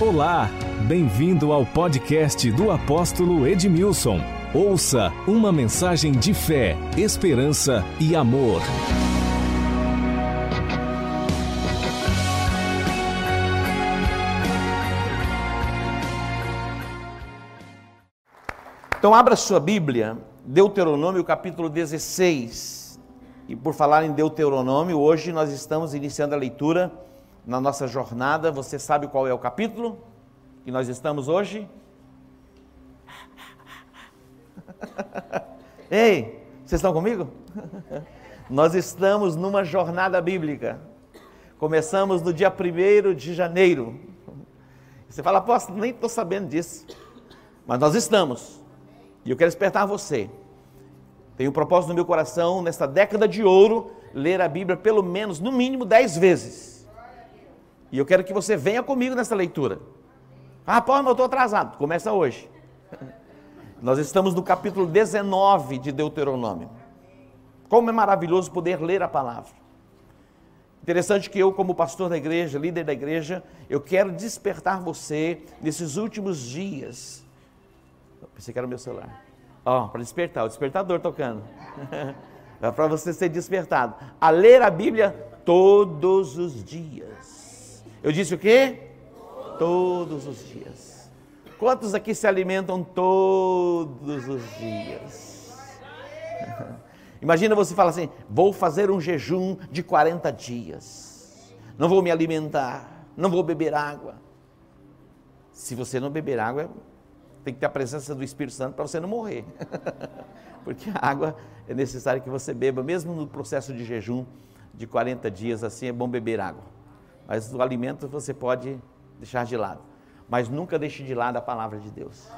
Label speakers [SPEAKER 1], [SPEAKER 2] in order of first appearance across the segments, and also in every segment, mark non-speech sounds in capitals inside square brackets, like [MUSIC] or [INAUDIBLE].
[SPEAKER 1] Olá, bem-vindo ao podcast do apóstolo Edmilson. Ouça uma mensagem de fé, esperança e amor.
[SPEAKER 2] Então, abra sua Bíblia, Deuteronômio capítulo 16. E por falar em Deuteronômio, hoje nós estamos iniciando a leitura na nossa jornada. Você sabe qual é o capítulo que nós estamos hoje? [LAUGHS] Ei, vocês estão comigo? [LAUGHS] Nós estamos numa jornada bíblica. Começamos no dia 1 de janeiro. Você fala, apóstolo, nem estou sabendo disso. Mas nós estamos. E eu quero despertar você. Tenho um propósito no meu coração, nesta década de ouro, ler a Bíblia pelo menos, no mínimo, dez vezes. E eu quero que você venha comigo nessa leitura. Ah, Paulo, eu estou atrasado. Começa hoje. [LAUGHS] Nós estamos no capítulo 19 de Deuteronômio. Como é maravilhoso poder ler a palavra. Interessante que eu, como pastor da igreja, líder da igreja, eu quero despertar você nesses últimos dias. Eu pensei que era o meu celular. Ó, oh, para despertar, o despertador tocando. [LAUGHS] é para você ser despertado. A ler a Bíblia todos os dias. Eu disse o quê? Todos os dias. Quantos aqui se alimentam todos os dias? [LAUGHS] Imagina você falar assim: vou fazer um jejum de 40 dias. Não vou me alimentar, não vou beber água. Se você não beber água, tem que ter a presença do Espírito Santo para você não morrer. [LAUGHS] Porque a água é necessário que você beba, mesmo no processo de jejum de 40 dias, assim é bom beber água. Mas o alimento você pode deixar de lado. Mas nunca deixe de lado a palavra de Deus.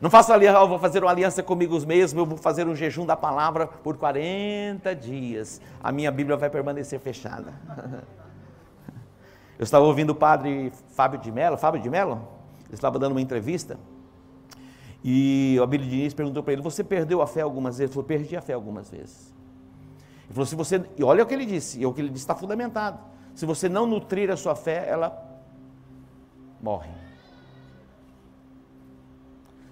[SPEAKER 2] Não faça ali, eu vou fazer uma aliança comigo mesmo, eu vou fazer um jejum da palavra por 40 dias. A minha Bíblia vai permanecer fechada. [LAUGHS] Eu estava ouvindo o padre Fábio de Mello, Fábio de Mello, ele estava dando uma entrevista, e o Abílio Diniz perguntou para ele, você perdeu a fé algumas vezes? Ele falou, perdi a fé algumas vezes. Ele falou, se você, e olha o que ele disse, e o que ele disse está fundamentado. Se você não nutrir a sua fé, ela morre.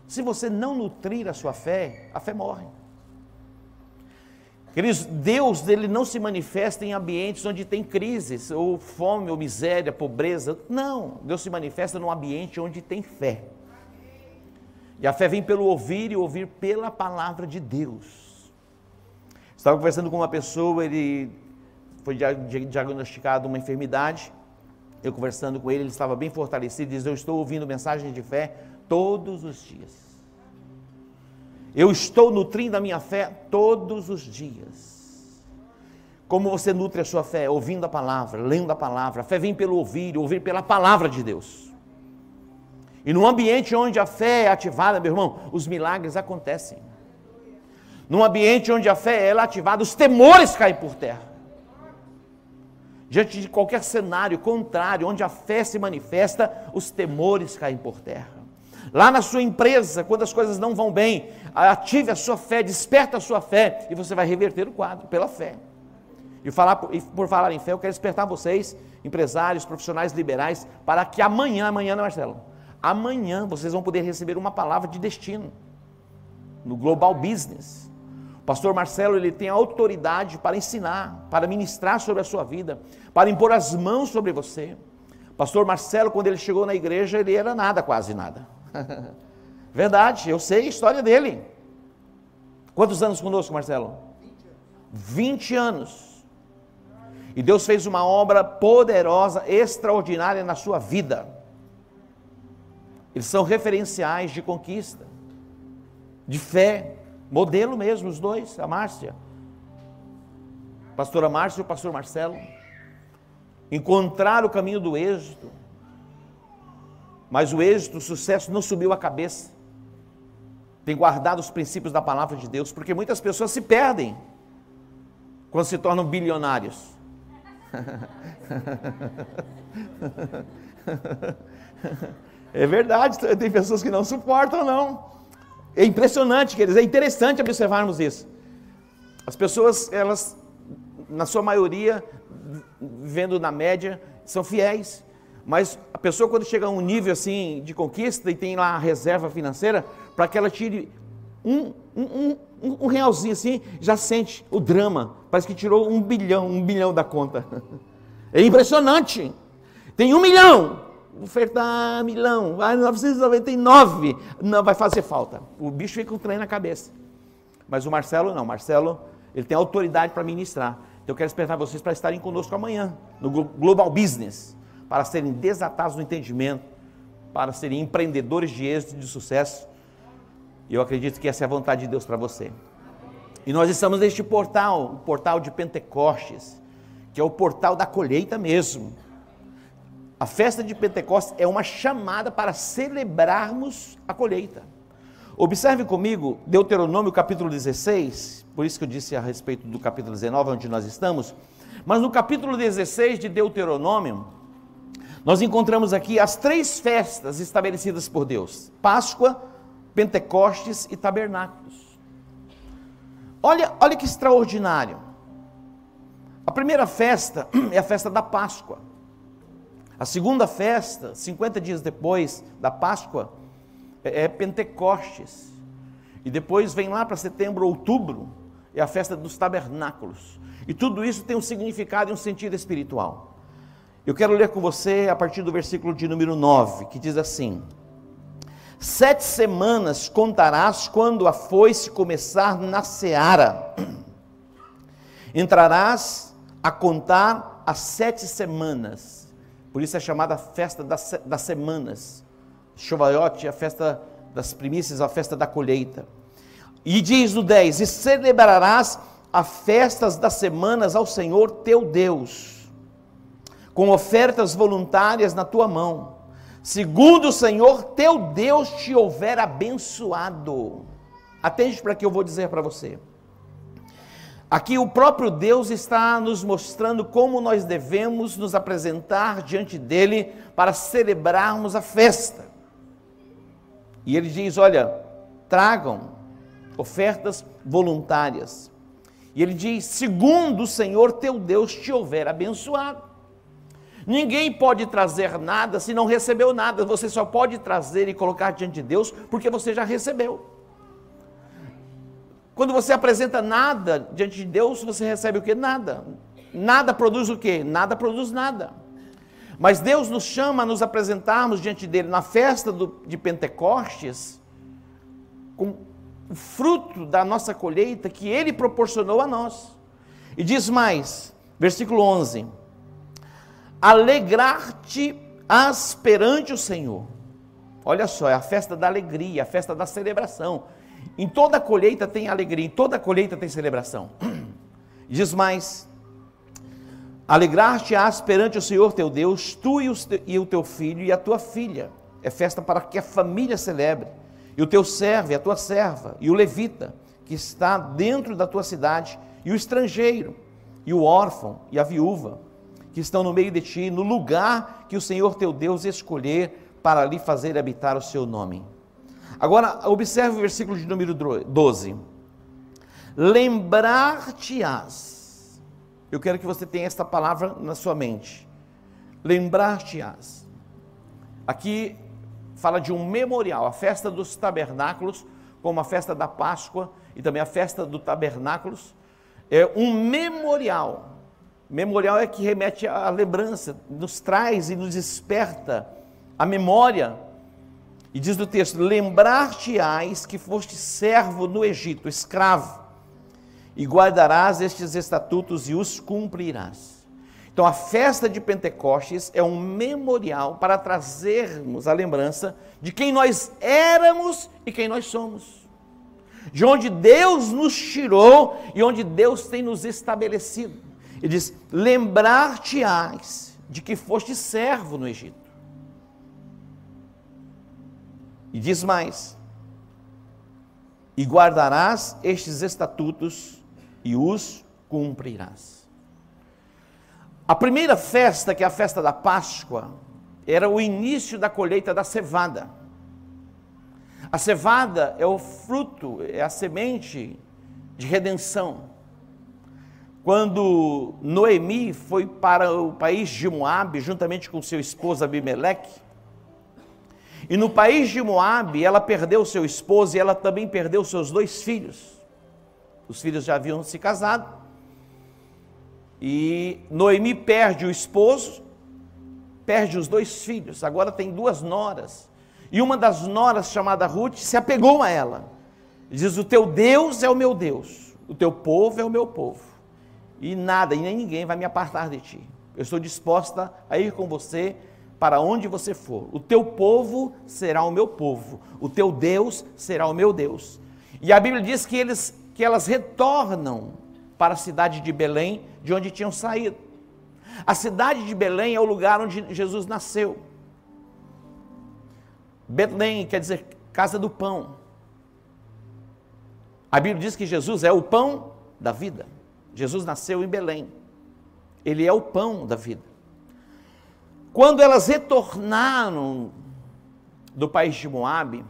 [SPEAKER 2] Se você não nutrir a sua fé, a fé morre. Deus ele não se manifesta em ambientes onde tem crises, ou fome, ou miséria, pobreza. Não, Deus se manifesta num ambiente onde tem fé. E a fé vem pelo ouvir e ouvir pela palavra de Deus. Estava conversando com uma pessoa, ele foi diagnosticado uma enfermidade. Eu conversando com ele, ele estava bem fortalecido, diz: Eu estou ouvindo mensagens de fé todos os dias. Eu estou nutrindo a minha fé todos os dias. Como você nutre a sua fé? Ouvindo a palavra, lendo a palavra. A fé vem pelo ouvir, ouvir pela palavra de Deus. E num ambiente onde a fé é ativada, meu irmão, os milagres acontecem. Num ambiente onde a fé é ativada, os temores caem por terra diante de qualquer cenário contrário, onde a fé se manifesta, os temores caem por terra. Lá na sua empresa, quando as coisas não vão bem, ative a sua fé, desperta a sua fé e você vai reverter o quadro pela fé. E, falar, e por falar em fé, eu quero despertar vocês, empresários, profissionais liberais, para que amanhã, amanhã, não, Marcelo? Amanhã vocês vão poder receber uma palavra de destino no Global Business. Pastor Marcelo, ele tem autoridade para ensinar, para ministrar sobre a sua vida, para impor as mãos sobre você. Pastor Marcelo, quando ele chegou na igreja, ele era nada, quase nada. [LAUGHS] Verdade, eu sei a história dele. Quantos anos conosco, Marcelo? 20 anos. E Deus fez uma obra poderosa, extraordinária na sua vida. Eles são referenciais de conquista, de fé, Modelo mesmo, os dois, a Márcia. Pastora Márcia e o pastor Marcelo. Encontrar o caminho do êxito. Mas o êxito, o sucesso não subiu a cabeça. Tem guardado os princípios da palavra de Deus, porque muitas pessoas se perdem quando se tornam bilionários. [LAUGHS] É verdade, tem pessoas que não suportam, não. É impressionante, quer dizer, é interessante observarmos isso. As pessoas, elas, na sua maioria, vendo na média, são fiéis, Mas a pessoa, quando chega a um nível assim de conquista e tem lá a reserva financeira, para que ela tire um, um, um, um, realzinho assim, já sente o drama. Parece que tirou um bilhão, um bilhão da conta. [LAUGHS] É impressionante. Tem um milhão. Ofertar milhão, vai 999. Não vai fazer falta. O bicho fica com um trem na cabeça. Mas o Marcelo não. Marcelo, ele tem autoridade para ministrar. Então eu quero esperar vocês para estarem conosco amanhã, no Global Business para serem desatados no entendimento, para serem empreendedores de êxito e de sucesso. E eu acredito que essa é a vontade de Deus para você. E nós estamos neste portal, o portal de Pentecostes, que é o portal da colheita mesmo. A festa de Pentecostes é uma chamada para celebrarmos a colheita. Observe comigo Deuteronômio capítulo 16, por isso que eu disse a respeito do capítulo 19, onde nós estamos. Mas no capítulo 16 de Deuteronômio, nós encontramos aqui as três festas estabelecidas por Deus: Páscoa, Pentecostes e Tabernáculos. Olha, olha que extraordinário. A primeira festa [CLEARS THROAT] é a festa da Páscoa. A segunda festa, 50 dias depois da Páscoa, é, é Pentecostes. E depois vem lá para setembro, outubro, é a festa dos tabernáculos. E tudo isso tem um significado e um sentido espiritual. Eu quero ler com você a partir do versículo de número 9, que diz assim: Sete semanas contarás quando a foice começar na seara. Entrarás a contar as sete semanas. Por isso é chamada festa das, das semanas. Chovaiote, a festa das primícias, a festa da colheita. E diz no 10: E celebrarás as festas das semanas ao Senhor teu Deus com ofertas voluntárias na tua mão, segundo o Senhor teu Deus te houver abençoado. Atende para que eu vou dizer para você. Aqui o próprio Deus está nos mostrando como nós devemos nos apresentar diante dele para celebrarmos a festa. E ele diz: Olha, tragam ofertas voluntárias. E ele diz: segundo o Senhor teu Deus te houver abençoado. Ninguém pode trazer nada se não recebeu nada. Você só pode trazer e colocar diante de Deus porque você já recebeu. Quando você apresenta nada diante de Deus, você recebe o que? Nada. Nada produz o que? Nada produz nada. Mas Deus nos chama a nos apresentarmos diante dele na festa do, de Pentecostes com o fruto da nossa colheita que ele proporcionou a nós. E diz mais, versículo 11: alegrar-te-ás perante o Senhor. Olha só, é a festa da alegria, a festa da celebração. Em toda colheita tem alegria, em toda colheita tem celebração. [CLEARS THROAT] Diz mais: alegrar-te-ás perante o Senhor teu Deus, tu e o teu filho e a tua filha. É festa para que a família celebre. E o teu servo e a tua serva, e o levita, que está dentro da tua cidade, e o estrangeiro, e o órfão, e a viúva, que estão no meio de ti, no lugar que o Senhor teu Deus escolher para ali fazer habitar o seu nome. Agora, observe o versículo de número 12. Lembrar-te-ás. Eu quero que você tenha esta palavra na sua mente. Lembrar-te-ás. Aqui fala de um memorial, a festa dos tabernáculos, como a festa da Páscoa e também a festa do tabernáculos. É um memorial Memorial é que remete à lembrança, nos traz e nos desperta a memória. E diz no texto: Lembrar-te-ás que foste servo no Egito, escravo, e guardarás estes estatutos e os cumprirás. Então, a festa de Pentecostes é um memorial para trazermos a lembrança de quem nós éramos e quem nós somos, de onde Deus nos tirou e onde Deus tem nos estabelecido. Ele diz: Lembrar-te-ás de que foste servo no Egito. E diz mais: E guardarás estes estatutos e os cumprirás. A primeira festa, que é a festa da Páscoa, era o início da colheita da cevada. A cevada é o fruto, é a semente de redenção. quando Noemi foi para o país de Moabe, juntamente com seu esposo Abimeleque, e no país de Moabe, ela perdeu seu esposo e ela também perdeu seus dois filhos. Os filhos já haviam se casado. E Noemi perde o esposo, perde os dois filhos. Agora tem duas noras. E uma das noras, chamada Ruth, se apegou a ela. Diz: O teu Deus é o meu Deus, o teu povo é o meu povo e nada e nem ninguém vai me apartar de ti. Eu estou disposta a ir com você para onde você for. O teu povo será o meu povo, o teu Deus será o meu Deus. E a Bíblia diz que, eles, que elas retornam para a cidade de Belém, de onde tinham saído. A cidade de Belém é o lugar onde Jesus nasceu. Belém quer dizer casa do pão. A Bíblia diz que Jesus é o pão da vida. Jesus nasceu em Belém. Ele é o pão da vida. Quando elas retornaram do país de Moabe,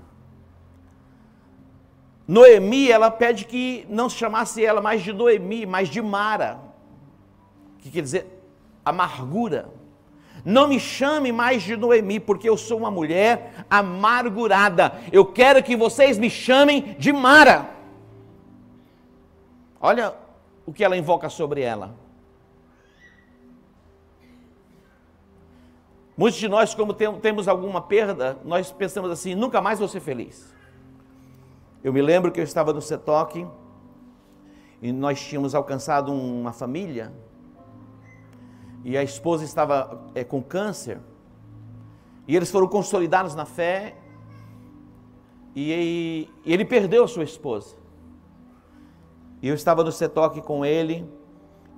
[SPEAKER 2] Noemi, ela pede que não se chamasse ela mais de Noemi, mas de Mara, que quer dizer amargura. Não me chame mais de Noemi, porque eu sou uma mulher amargurada. Eu quero que vocês me chamem de Mara. Olha o que ela invoca sobre ela. Muitos de nós, como temos alguma perda, nós pensamos assim: nunca mais vou ser feliz. Eu me lembro que eu estava no CETOC e nós tínhamos alcançado uma família e a esposa estava é, com câncer e eles foram consolidados na fé e, e ele perdeu a sua esposa. E eu estava no setoque com ele,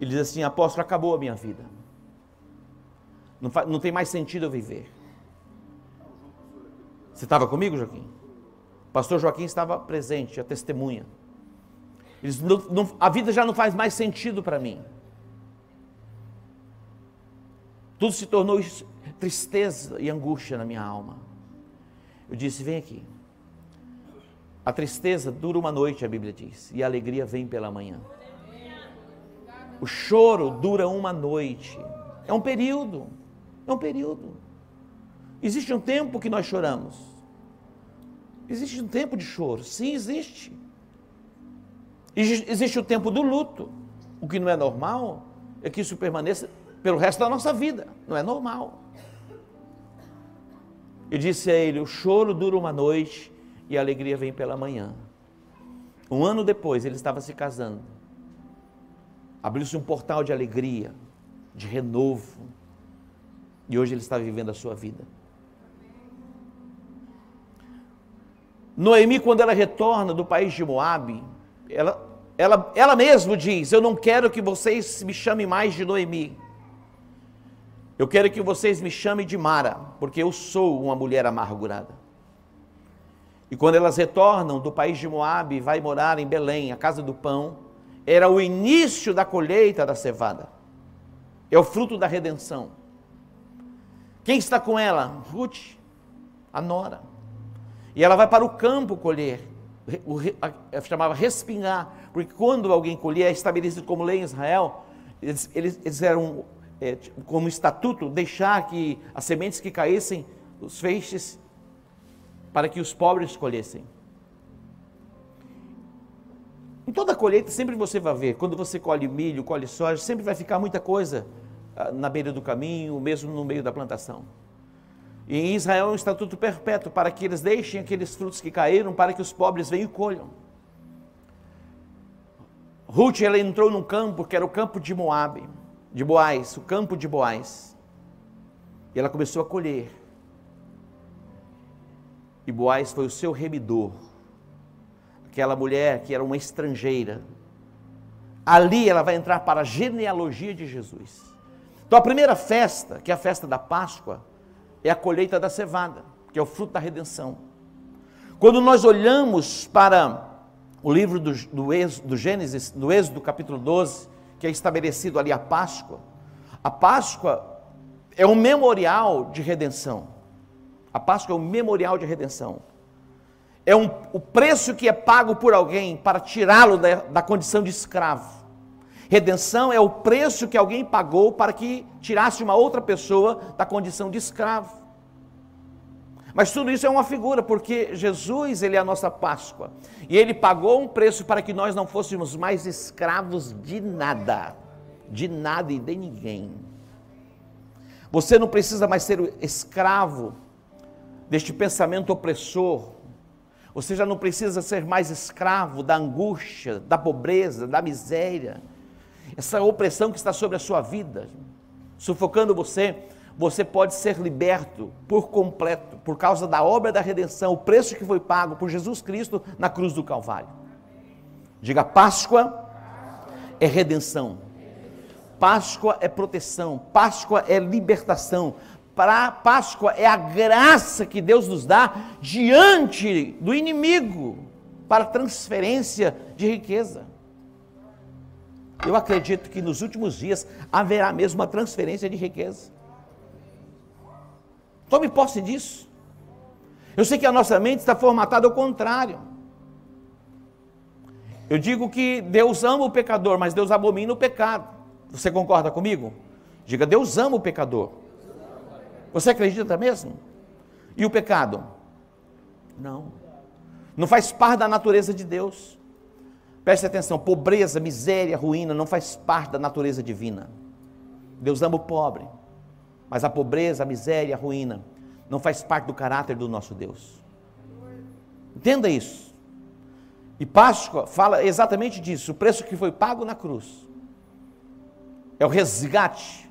[SPEAKER 2] e ele diz assim: Apóstolo, acabou a minha vida. Não, não tem mais sentido eu viver. Você estava comigo, Joaquim? O pastor Joaquim estava presente, a testemunha. Ele diz, não, não, a vida já não faz mais sentido para mim. Tudo se tornou tristeza e angústia na minha alma. Eu disse: Vem aqui. A tristeza dura uma noite, a Bíblia diz, e a alegria vem pela manhã. O choro dura uma noite. É um período. É um período. Existe um tempo que nós choramos. Existe um tempo de choro. Sim, existe. Existe o tempo do luto. O que não é normal é que isso permaneça pelo resto da nossa vida. Não é normal. Eu disse a ele: o choro dura uma noite e a alegria vem pela manhã. Um ano depois, ele estava se casando. Abriu-se um portal de alegria, de renovo. E hoje ele está vivendo a sua vida. Noemi, quando ela retorna do país de Moabe, ela, ela, ela mesma diz: Eu não quero que vocês me chamem mais de Noemi. Eu quero que vocês me chamem de Mara, porque eu sou uma mulher amargurada. E quando elas retornam do país de Moabe e vai morar em Belém, a casa do pão, era o início da colheita da cevada. É o fruto da redenção. Quem está com ela? Ruth, a nora. E ela vai para o campo colher. O, chamava respingar, porque quando alguém colhia, é estabelecido como lei em Israel, eles, eles, eles eram é, como estatuto deixar que as sementes que caíssem, os feixes, para que os pobres colhessem. Em toda colheita, sempre você vai ver, quando você colhe milho, colhe soja, sempre vai ficar muita coisa na beira do caminho, mesmo no meio da plantação. E em Israel é um estatuto perpétuo para que eles deixem aqueles frutos que caíram para que os pobres venham e colham. Ruth ela entrou num campo que era o campo de Moabe, de Boaz, o campo de Boaz. E ela começou a colher e Boaz foi o seu remidor. Aquela mulher que era uma estrangeira. Ali ela vai entrar para a genealogia de Jesus. Então a primeira festa, que é a festa da Páscoa, é a colheita da cevada, que é o fruto da redenção. Quando nós olhamos para o livro do, do, do Gênesis, do Êxodo capítulo 12, que é estabelecido ali a Páscoa, a Páscoa é um memorial de redenção. A Páscoa é um memorial de redenção. É um, o preço que é pago por alguém para tirá-lo da, da condição de escravo. Redenção é o preço que alguém pagou para que tirasse uma outra pessoa da condição de escravo. Mas tudo isso é uma figura, porque Jesus, ele é a nossa Páscoa. E ele pagou um preço para que nós não fôssemos mais escravos de nada, de nada e de ninguém. Você não precisa mais ser escravo deste pensamento opressor. Você já não precisa ser mais escravo da angústia, da pobreza, da miséria essa opressão que está sobre a sua vida, sufocando você, você pode ser liberto por completo, por causa da obra da redenção, o preço que foi pago por Jesus Cristo na cruz do Calvário. Diga: Páscoa é redenção, Páscoa é proteção, Páscoa é libertação, para Páscoa é a graça que Deus nos dá diante do inimigo para transferência de riqueza. Eu acredito que nos últimos dias haverá mesmo uma transferência de riqueza. Tome posse disso. Eu sei que a nossa mente está formatada ao contrário. Eu digo que Deus ama o pecador, mas Deus abomina o pecado. Você concorda comigo? Diga, Deus ama o pecador. Você acredita mesmo? E o pecado? Não. Não faz parte da natureza de Deus. Preste atenção: pobreza, miséria, ruína não faz parte da natureza divina. Deus ama o pobre, mas a pobreza, a miséria, a ruína não faz parte do caráter do nosso Deus. Entenda isso. E Páscoa fala exatamente disso: o preço que foi pago na cruz é o resgate,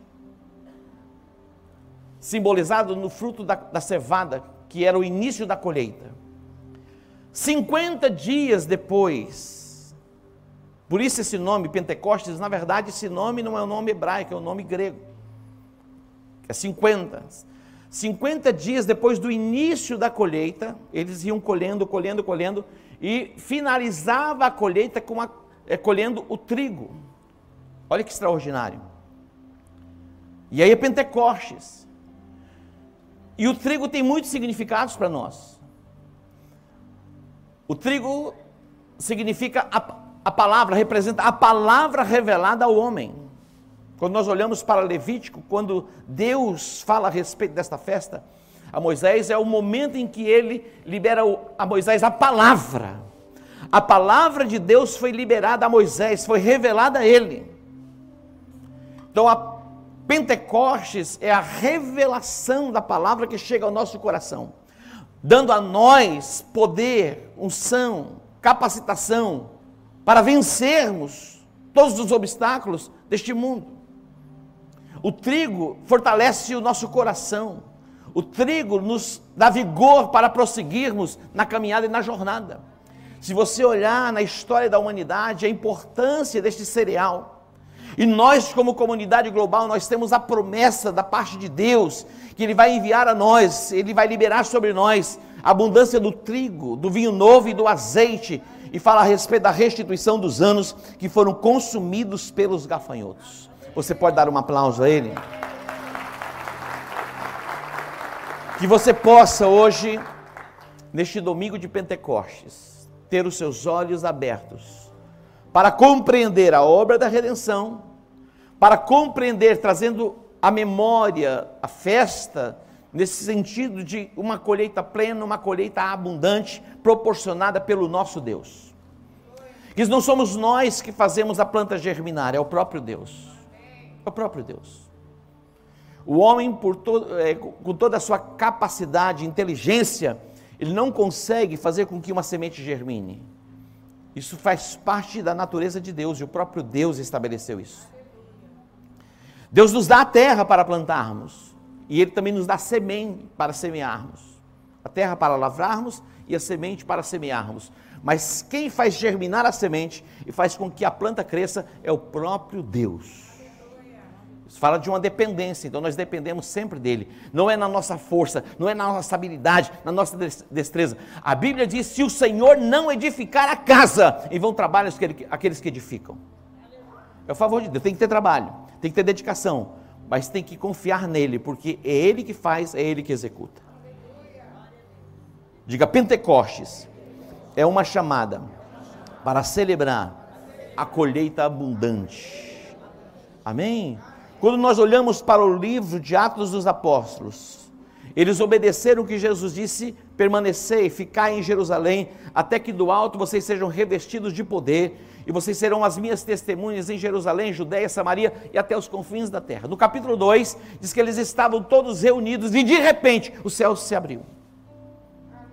[SPEAKER 2] simbolizado no fruto da, da cevada, que era o início da colheita. 50 dias depois, por isso esse nome Pentecostes, na verdade, esse nome não é um nome hebraico, é um nome grego. É 50. 50 dias depois do início da colheita, eles iam colhendo, colhendo, colhendo, e finalizava a colheita com a, é, colhendo o trigo. Olha que extraordinário. E aí é Pentecostes. E o trigo tem muitos significados para nós. O trigo significa a, a palavra representa a palavra revelada ao homem. Quando nós olhamos para Levítico, quando Deus fala a respeito desta festa, a Moisés é o momento em que ele libera a Moisés a palavra. A palavra de Deus foi liberada a Moisés, foi revelada a ele. Então a Pentecostes é a revelação da palavra que chega ao nosso coração, dando a nós poder, unção, capacitação, para vencermos todos os obstáculos deste mundo. O trigo fortalece o nosso coração. O trigo nos dá vigor para prosseguirmos na caminhada e na jornada. Se você olhar na história da humanidade, a importância deste cereal, e nós, como comunidade global, nós temos a promessa da parte de Deus, que Ele vai enviar a nós, Ele vai liberar sobre nós a abundância do trigo, do vinho novo e do azeite, e fala a respeito da restituição dos anos que foram consumidos pelos gafanhotos. Você pode dar um aplauso a ele? Que você possa hoje, neste domingo de Pentecostes, ter os seus olhos abertos para compreender a obra da redenção, para compreender, trazendo a memória, a festa, nesse sentido de uma colheita plena, uma colheita abundante, proporcionada pelo nosso Deus. Que não somos nós que fazemos a planta germinar, é o próprio Deus. É o próprio Deus. O homem, todo, é, com toda a sua capacidade, inteligência, ele não consegue fazer com que uma semente germine. Isso faz parte da natureza de Deus e o próprio Deus estabeleceu isso. Deus nos dá a terra para plantarmos e Ele também nos dá semente para semearmos. A terra para lavrarmos e a semente para semearmos. Mas quem faz germinar a semente e faz com que a planta cresça é o próprio Deus. Isso fala de uma dependência, então nós dependemos sempre dele. Não é na nossa força, não é na nossa habilidade, na nossa destreza. A Bíblia diz: se o Senhor não edificar a casa, e vão trabalhar aqueles que edificam. É o favor de Deus, tem que ter trabalho, tem que ter dedicação, mas tem que confiar nele, porque é ele que faz, é ele que executa. Diga Pentecostes é uma chamada para celebrar a colheita abundante. Amém? Quando nós olhamos para o livro de Atos dos Apóstolos, eles obedeceram o que Jesus disse: permanecer, ficar em Jerusalém, até que do alto vocês sejam revestidos de poder, e vocês serão as minhas testemunhas em Jerusalém, Judéia, Samaria e até os confins da terra. No capítulo 2, diz que eles estavam todos reunidos e de repente o céu se abriu.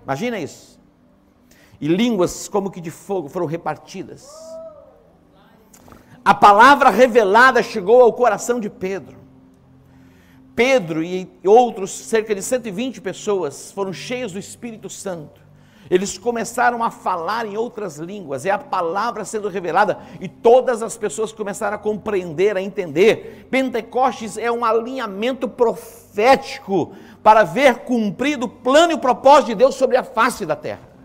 [SPEAKER 2] Imagina isso. E línguas como que de fogo foram repartidas. A palavra revelada chegou ao coração de Pedro. Pedro e outros, cerca de 120 pessoas, foram cheios do Espírito Santo. Eles começaram a falar em outras línguas, é a palavra sendo revelada e todas as pessoas começaram a compreender, a entender. Pentecostes é um alinhamento profético para ver cumprido o plano e o propósito de Deus sobre a face da terra.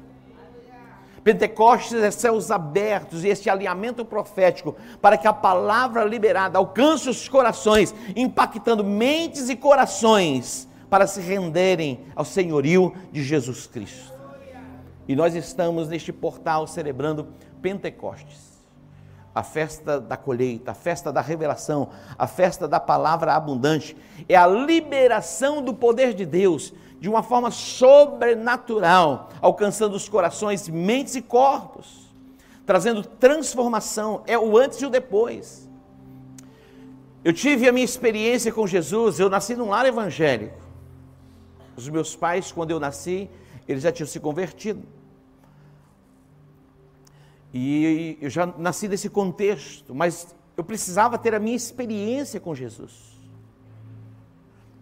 [SPEAKER 2] Pentecostes é céus abertos e este alinhamento profético para que a palavra liberada alcance os corações, impactando mentes e corações para se renderem ao senhorio de Jesus Cristo. E nós estamos neste portal celebrando Pentecostes, a festa da colheita, a festa da revelação, a festa da palavra abundante, é a liberação do poder de Deus de uma forma sobrenatural, alcançando os corações, mentes e corpos, trazendo transformação, é o antes e o depois. Eu tive a minha experiência com Jesus, eu nasci num lar evangélico. Os meus pais, quando eu nasci, eles já tinham se convertido. E eu já nasci nesse contexto, mas eu precisava ter a minha experiência com Jesus.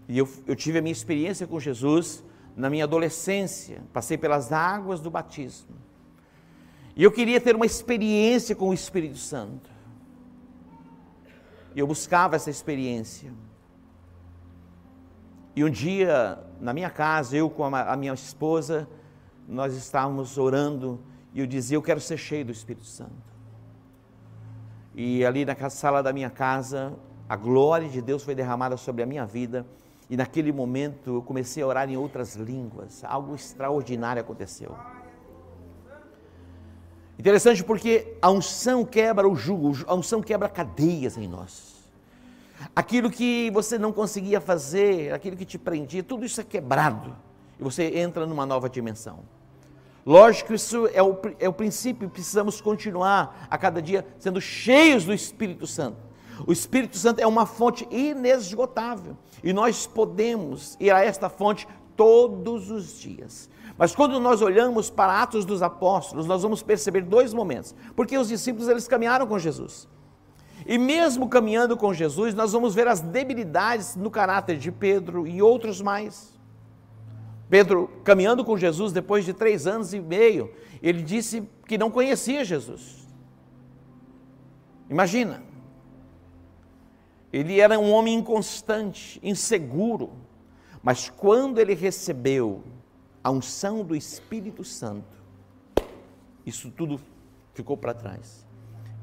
[SPEAKER 2] E eu, eu tive a minha experiência com Jesus na minha adolescência, passei pelas águas do batismo. E eu queria ter uma experiência com o Espírito Santo. E eu buscava essa experiência. E um dia, na minha casa, eu com a minha esposa, nós estávamos orando e eu dizia: Eu quero ser cheio do Espírito Santo. E ali na sala da minha casa, a glória de Deus foi derramada sobre a minha vida e naquele momento eu comecei a orar em outras línguas. Algo extraordinário aconteceu. Interessante porque a unção quebra o jugo, a unção quebra cadeias em nós. Aquilo que você não conseguia fazer, aquilo que te prendia, tudo isso é quebrado. E você entra numa nova dimensão. Lógico, isso é o, é o princípio, precisamos continuar a cada dia sendo cheios do Espírito Santo o Espírito Santo é uma fonte inesgotável e nós podemos ir a esta fonte todos os dias. Mas quando nós olhamos para Atos dos Apóstolos, nós vamos perceber dois momentos. Porque os discípulos eles caminharam com Jesus. E mesmo caminhando com Jesus, nós vamos ver as debilidades no caráter de Pedro e outros mais. Pedro, caminhando com Jesus depois de três anos e meio, ele disse que não conhecia Jesus. Imagina, ele era um homem inconstante, inseguro, mas quando ele recebeu a unção do Espírito Santo, isso tudo ficou para trás.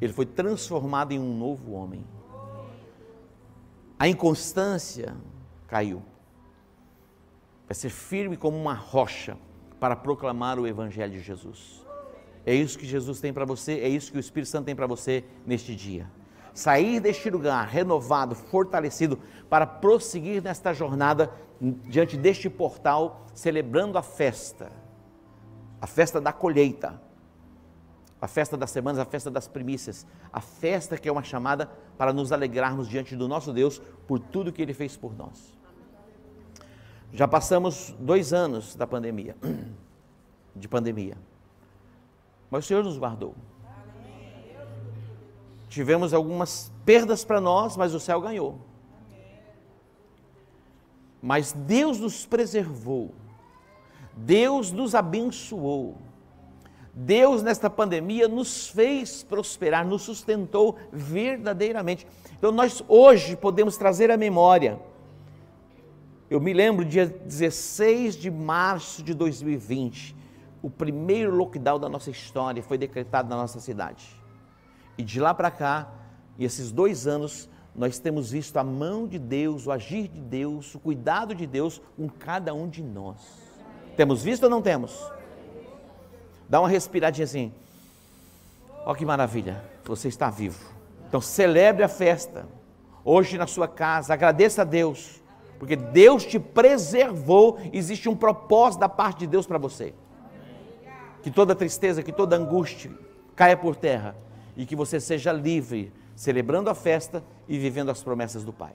[SPEAKER 2] Ele foi transformado em um novo homem. A inconstância caiu. Vai ser firme como uma rocha para proclamar o Evangelho de Jesus. É isso que Jesus tem para você, é isso que o Espírito Santo tem para você neste dia sair deste lugar renovado, fortalecido, para prosseguir nesta jornada diante deste portal, celebrando a festa, a festa da colheita, a festa das semanas, a festa das primícias, a festa que é uma chamada para nos alegrarmos diante do nosso Deus por tudo que Ele fez por nós. Já passamos dois anos da pandemia, [CLEARS THROAT] de pandemia, mas o Senhor nos guardou. Tivemos algumas perdas para nós, mas o céu ganhou. Mas Deus nos preservou, Deus nos abençoou, Deus nesta pandemia nos fez prosperar, nos sustentou verdadeiramente. Então nós hoje podemos trazer a memória. Eu me lembro dia 16 de março de 2020, o primeiro lockdown da nossa história foi decretado na nossa cidade. E de lá para cá, e esses dois anos, nós temos visto a mão de Deus, o agir de Deus, o cuidado de Deus com cada um de nós. Temos visto ou não temos? Dá uma respiradinha assim. Olha que maravilha, você está vivo. Então celebre a festa. hoje na sua casa, agradeça a Deus, porque Deus te preservou, existe um propósito da parte de Deus para você. Que toda tristeza, que toda angústia caia por terra e que você seja livre, celebrando a festa e vivendo as promessas do Pai.